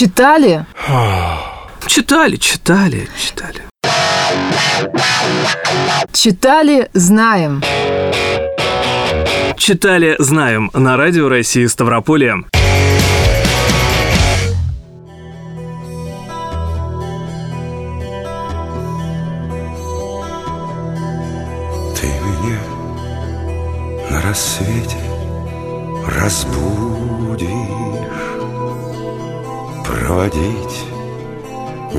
Читали? Читали, читали, читали. Читали, знаем. Читали, знаем на радио России Ставрополье. Ты меня на рассвете разбудишь Проводить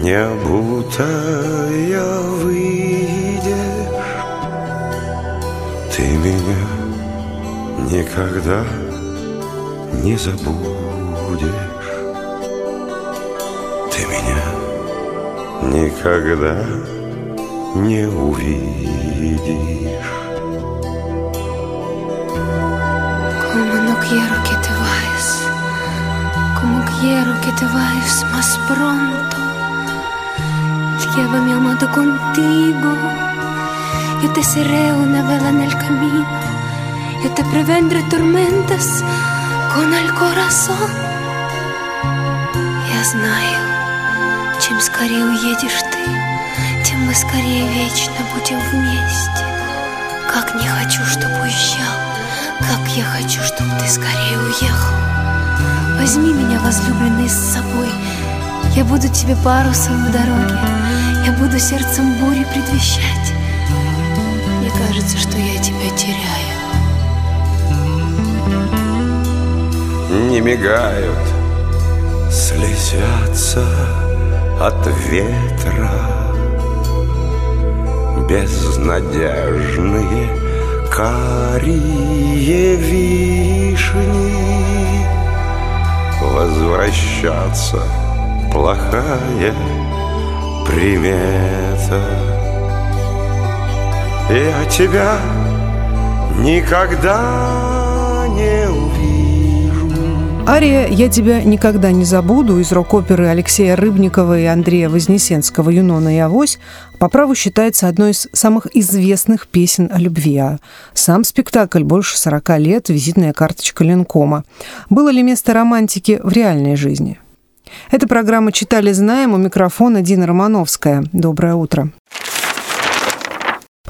не обутая выйдешь. Ты меня никогда не забудешь. Ты меня никогда не увидишь. Como no quiero que te que te vayas más pronto. Llévame amado contigo, yo te seré una vela en el camino, yo te prevendré tormentas con el corazón. Я знаю, чем скорее уедешь ты, тем мы скорее вечно будем вместе. Как не хочу, чтобы уезжал, как я хочу, чтобы ты скорее уехал. Возьми меня, возлюбленный, с собой. Я буду тебе парусом в дороге. Я буду сердцем бури предвещать. Мне кажется, что я тебя теряю. не мигают, слезятся от ветра Безнадежные карие вишни Возвращаться. Плохая примета. Я тебя никогда Ария «Я тебя никогда не забуду» из рок-оперы Алексея Рыбникова и Андрея Вознесенского «Юнона и Авось» по праву считается одной из самых известных песен о любви. А сам спектакль больше 40 лет – визитная карточка Ленкома. Было ли место романтики в реальной жизни? Эта программа «Читали, знаем» у микрофона Дина Романовская. Доброе утро.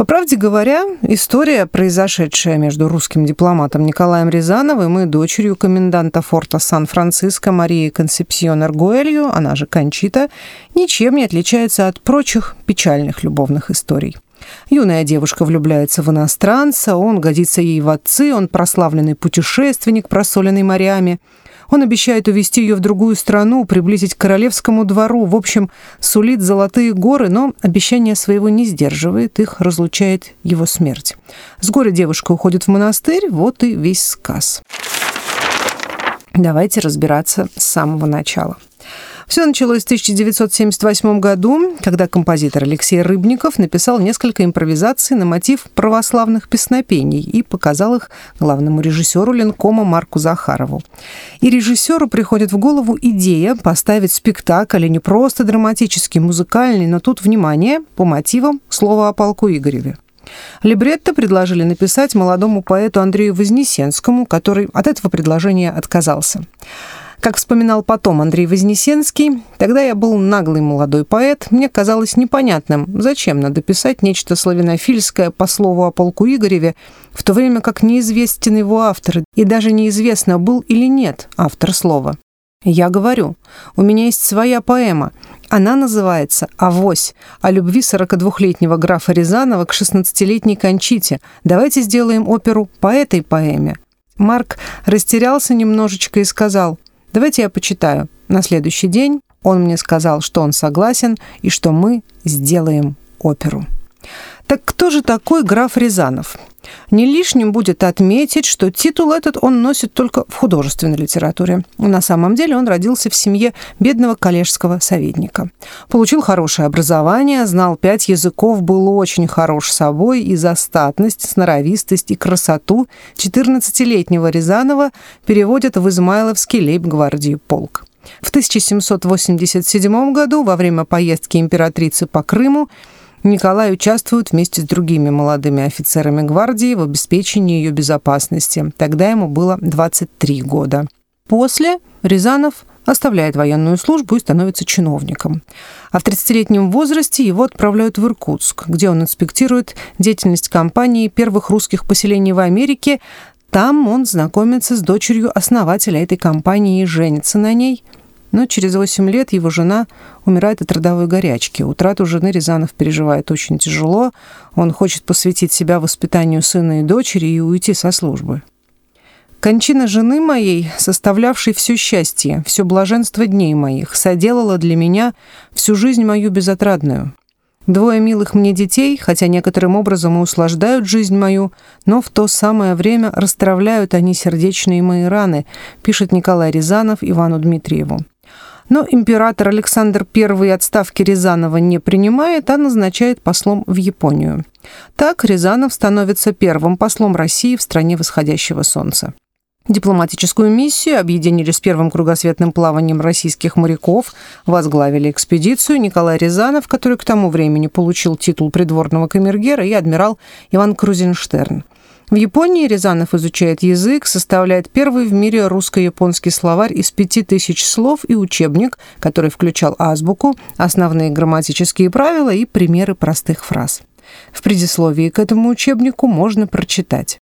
По правде говоря, история, произошедшая между русским дипломатом Николаем Рязановым и дочерью коменданта форта Сан-Франциско Марией Консепсион Аргуэлью, она же Кончита, ничем не отличается от прочих печальных любовных историй. Юная девушка влюбляется в иностранца, он годится ей в отцы, он прославленный путешественник, просоленный морями – он обещает увезти ее в другую страну, приблизить к королевскому двору. В общем, сулит золотые горы, но обещание своего не сдерживает, их разлучает его смерть. С горя девушка уходит в монастырь, вот и весь сказ. Давайте разбираться с самого начала. Все началось в 1978 году, когда композитор Алексей Рыбников написал несколько импровизаций на мотив православных песнопений и показал их главному режиссеру Ленкома Марку Захарову. И режиссеру приходит в голову идея поставить спектакль, а не просто драматический, музыкальный, но тут, внимание, по мотивам слова о полку Игореве. Либретто предложили написать молодому поэту Андрею Вознесенскому, который от этого предложения отказался. Как вспоминал потом Андрей Вознесенский, тогда я был наглый молодой поэт, мне казалось непонятным, зачем надо писать нечто славянофильское по слову о полку Игореве, в то время как неизвестен его автор, и даже неизвестно, был или нет автор слова. Я говорю, у меня есть своя поэма. Она называется «Авось» о любви 42-летнего графа Рязанова к 16-летней Кончите. Давайте сделаем оперу по этой поэме. Марк растерялся немножечко и сказал – Давайте я почитаю. На следующий день он мне сказал, что он согласен и что мы сделаем оперу. Так кто же такой граф Рязанов? Не лишним будет отметить, что титул этот он носит только в художественной литературе. На самом деле он родился в семье бедного коллежского советника. Получил хорошее образование, знал пять языков, был очень хорош собой и за статность, сноровистость и красоту 14-летнего Рязанова переводят в Измайловский лейб-гвардии полк. В 1787 году, во время поездки императрицы по Крыму, Николай участвует вместе с другими молодыми офицерами гвардии в обеспечении ее безопасности. Тогда ему было 23 года. После Рязанов оставляет военную службу и становится чиновником. А в 30-летнем возрасте его отправляют в Иркутск, где он инспектирует деятельность компании первых русских поселений в Америке. Там он знакомится с дочерью основателя этой компании и женится на ней. Но через 8 лет его жена умирает от родовой горячки. Утрату жены Рязанов переживает очень тяжело. Он хочет посвятить себя воспитанию сына и дочери и уйти со службы. Кончина жены моей, составлявшей все счастье, все блаженство дней моих, соделала для меня всю жизнь мою безотрадную. Двое милых мне детей, хотя некоторым образом и услаждают жизнь мою, но в то самое время расстравляют они сердечные мои раны, пишет Николай Рязанов Ивану Дмитриеву. Но император Александр I отставки Рязанова не принимает, а назначает послом в Японию. Так Рязанов становится первым послом России в стране восходящего солнца. Дипломатическую миссию объединили с первым кругосветным плаванием российских моряков, возглавили экспедицию Николай Рязанов, который к тому времени получил титул придворного камергера, и адмирал Иван Крузенштерн. В Японии Рязанов изучает язык, составляет первый в мире русско-японский словарь из пяти тысяч слов и учебник, который включал азбуку, основные грамматические правила и примеры простых фраз. В предисловии к этому учебнику можно прочитать.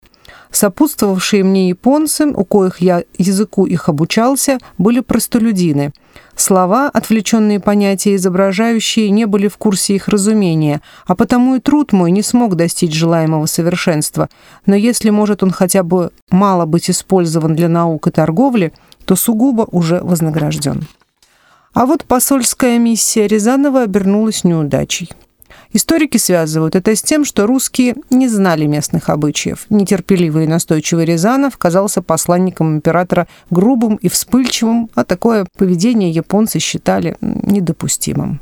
Сопутствовавшие мне японцы, у коих я языку их обучался, были простолюдины. Слова, отвлеченные понятия, изображающие, не были в курсе их разумения, а потому и труд мой не смог достичь желаемого совершенства. Но если может он хотя бы мало быть использован для наук и торговли, то сугубо уже вознагражден. А вот посольская миссия Рязанова обернулась неудачей. Историки связывают это с тем, что русские не знали местных обычаев. Нетерпеливый и настойчивый Рязанов казался посланником императора грубым и вспыльчивым, а такое поведение японцы считали недопустимым.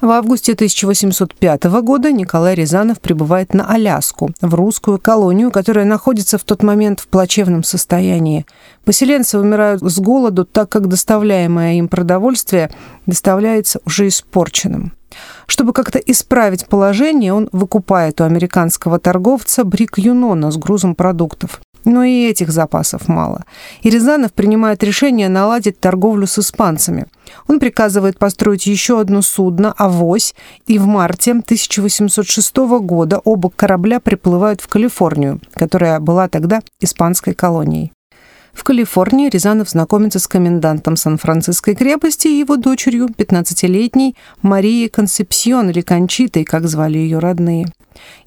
В августе 1805 года Николай Рязанов прибывает на Аляску, в русскую колонию, которая находится в тот момент в плачевном состоянии. Поселенцы умирают с голоду, так как доставляемое им продовольствие доставляется уже испорченным. Чтобы как-то исправить положение, он выкупает у американского торговца брик Юнона с грузом продуктов. Но и этих запасов мало. И Рязанов принимает решение наладить торговлю с испанцами. Он приказывает построить еще одно судно «Авось», и в марте 1806 года оба корабля приплывают в Калифорнию, которая была тогда испанской колонией. В Калифорнии Рязанов знакомится с комендантом Сан-Франциской крепости и его дочерью, 15-летней Марией Консепсион или Кончитой, как звали ее родные.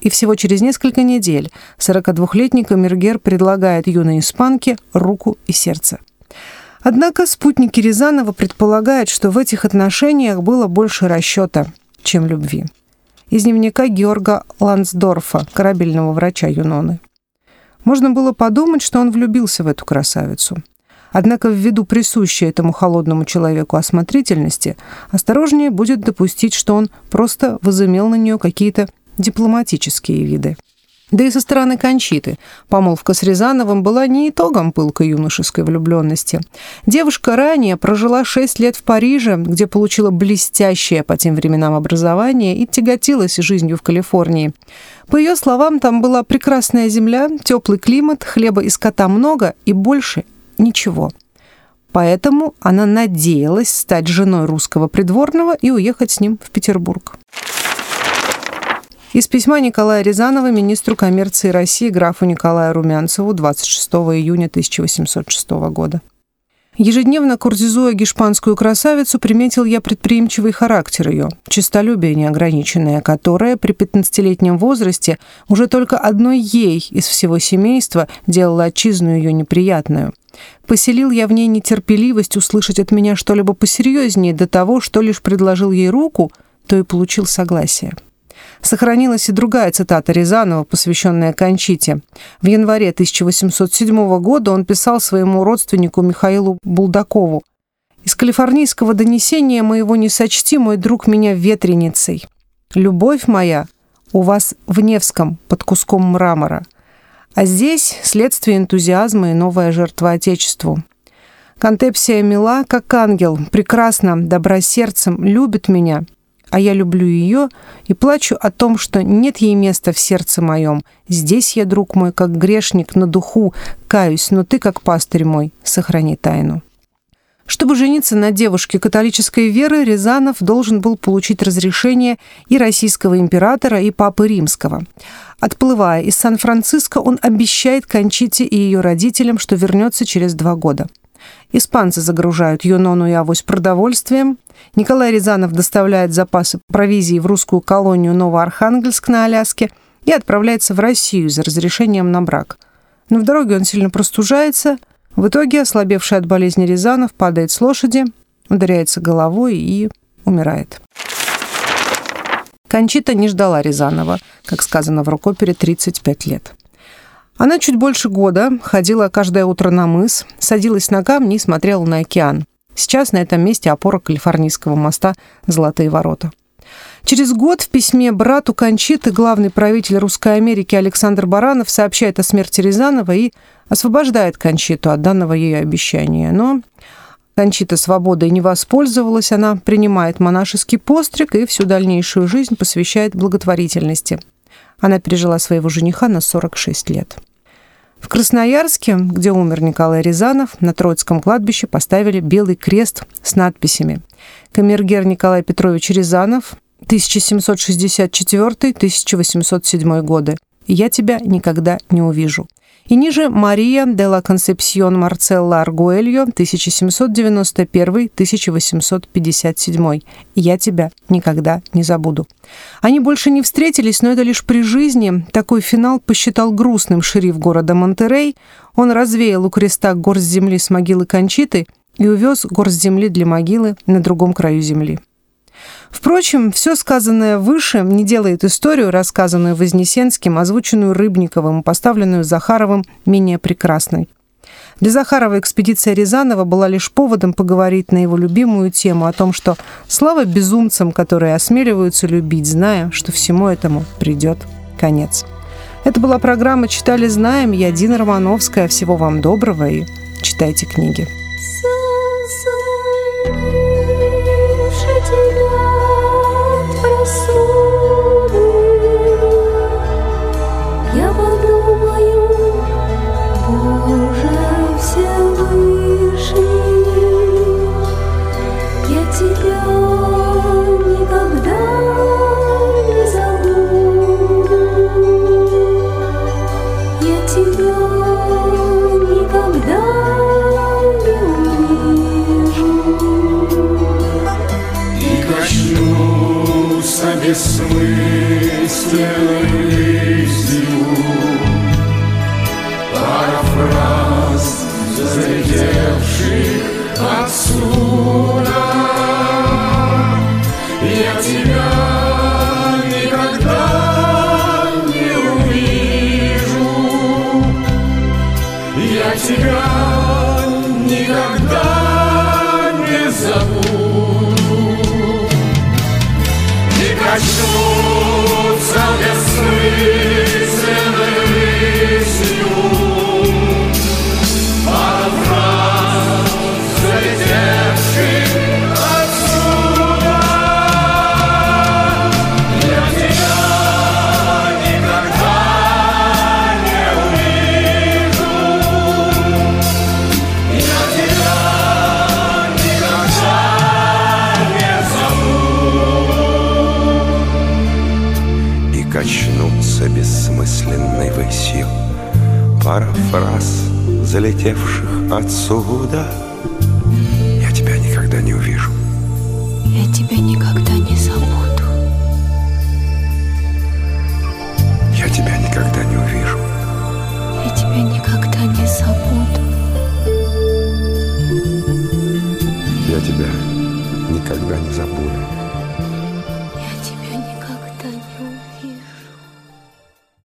И всего через несколько недель 42-летний камергер предлагает юной испанке руку и сердце. Однако спутники Рязанова предполагают, что в этих отношениях было больше расчета, чем любви. Из дневника Георга Лансдорфа, корабельного врача Юноны. Можно было подумать, что он влюбился в эту красавицу. Однако ввиду присущей этому холодному человеку осмотрительности, осторожнее будет допустить, что он просто возымел на нее какие-то дипломатические виды. Да и со стороны Кончиты. Помолвка с Рязановым была не итогом пылкой юношеской влюбленности. Девушка ранее прожила шесть лет в Париже, где получила блестящее по тем временам образование и тяготилась жизнью в Калифорнии. По ее словам, там была прекрасная земля, теплый климат, хлеба и скота много и больше ничего. Поэтому она надеялась стать женой русского придворного и уехать с ним в Петербург. Из письма Николая Рязанова министру коммерции России графу Николаю Румянцеву 26 июня 1806 года. Ежедневно куртизуя гешпанскую красавицу, приметил я предприимчивый характер ее, честолюбие неограниченное, которое при 15-летнем возрасте уже только одной ей из всего семейства делало отчизну ее неприятную. Поселил я в ней нетерпеливость услышать от меня что-либо посерьезнее до того, что лишь предложил ей руку, то и получил согласие. Сохранилась и другая цитата Рязанова, посвященная Кончите. В январе 1807 года он писал своему родственнику Михаилу Булдакову «Из калифорнийского донесения моего не сочти, мой друг, меня ветреницей. Любовь моя у вас в Невском под куском мрамора, а здесь следствие энтузиазма и новая жертва Отечеству. Контепсия мила, как ангел, прекрасна, добра сердцем, любит меня, а я люблю ее и плачу о том, что нет ей места в сердце моем. Здесь я, друг мой, как грешник на духу, каюсь, но ты, как пастырь мой, сохрани тайну. Чтобы жениться на девушке католической веры, Рязанов должен был получить разрешение и российского императора, и папы римского. Отплывая из Сан-Франциско, он обещает Кончите и ее родителям, что вернется через два года. Испанцы загружают Юнону и Авось продовольствием. Николай Рязанов доставляет запасы провизии в русскую колонию Новоархангельск на Аляске и отправляется в Россию за разрешением на брак. Но в дороге он сильно простужается. В итоге, ослабевший от болезни Рязанов, падает с лошади, ударяется головой и умирает. Кончита не ждала Рязанова, как сказано в рукопере, 35 лет. Она чуть больше года ходила каждое утро на мыс, садилась на камни и смотрела на океан. Сейчас на этом месте опора Калифорнийского моста «Золотые ворота». Через год в письме брату Кончиты главный правитель Русской Америки Александр Баранов сообщает о смерти Рязанова и освобождает Кончиту от данного ей обещания. Но Кончита свободой не воспользовалась, она принимает монашеский постриг и всю дальнейшую жизнь посвящает благотворительности. Она пережила своего жениха на 46 лет. В Красноярске, где умер Николай Рязанов, на Троицком кладбище поставили белый крест с надписями «Камергер Николай Петрович Рязанов, 1764-1807 годы. Я тебя никогда не увижу». И ниже Мария де ла Консепсион Марцелла Аргуэльо, 1791-1857. «Я тебя никогда не забуду». Они больше не встретились, но это лишь при жизни. Такой финал посчитал грустным шериф города Монтерей. Он развеял у креста горсть земли с могилы Кончиты и увез горсть земли для могилы на другом краю земли. Впрочем, все сказанное выше не делает историю, рассказанную Вознесенским, озвученную Рыбниковым поставленную Захаровым, менее прекрасной. Для Захарова экспедиция Рязанова была лишь поводом поговорить на его любимую тему о том, что слава безумцам, которые осмеливаются любить, зная, что всему этому придет конец. Это была программа «Читали, знаем». Я Дина Романовская. Всего вам доброго и читайте книги. тебя никогда не увижу. Я тебя залетевших отсюда Я тебя никогда не увижу. Я тебя никогда не забуду. Я тебя никогда не увижу. Я тебя никогда не забуду. Я тебя никогда не забуду